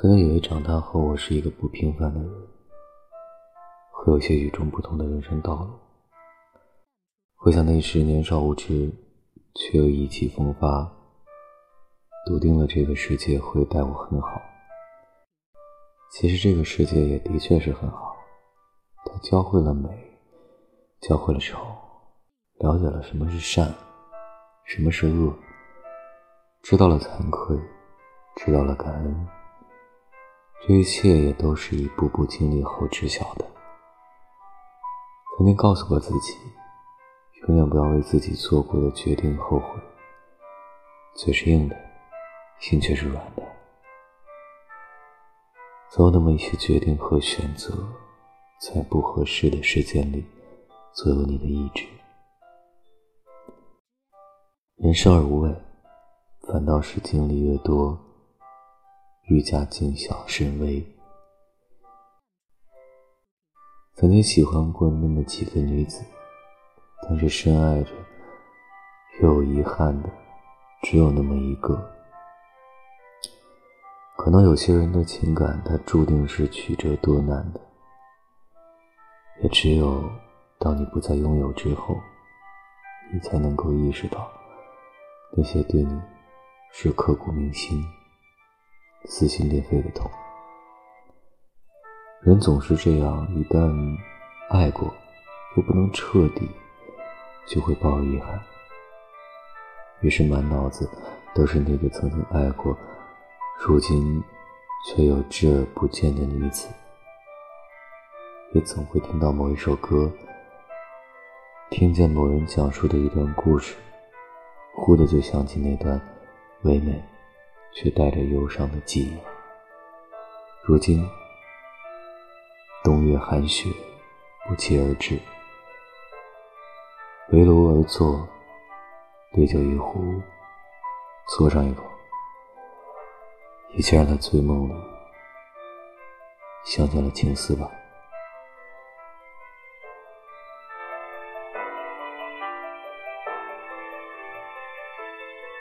曾经以为长大后我是一个不平凡的人，会有些与众不同的人生道路。回想那时年少无知，却又意气风发，笃定了这个世界会待我很好。其实这个世界也的确是很好，它教会了美，教会了丑，了解了什么是善，什么是恶，知道了惭愧，知道了感恩。这一切也都是一步步经历后知晓的。曾经告诉过自己，永远不要为自己做过的决定后悔。嘴是硬的，心却是软的。总有那么一些决定和选择，在不合适的时间里左右你的意志。人生而无畏，反倒是经历越多。愈加谨小慎微。曾经喜欢过那么几个女子，但是深爱着又有遗憾的，只有那么一个。可能有些人的情感，它注定是曲折多难的，也只有当你不再拥有之后，你才能够意识到，那些对你是刻骨铭心。撕心裂肺的痛，人总是这样，一旦爱过，又不能彻底，就会抱有遗憾。于是满脑子都是那个曾经爱过，如今却又视而不见的女子。也总会听到某一首歌，听见某人讲述的一段故事，忽的就想起那段唯美。却带着忧伤的记忆。如今，冬月寒雪不期而至，围炉而坐，对酒一壶，嘬上一口，一切让他醉梦里想起了青丝吧。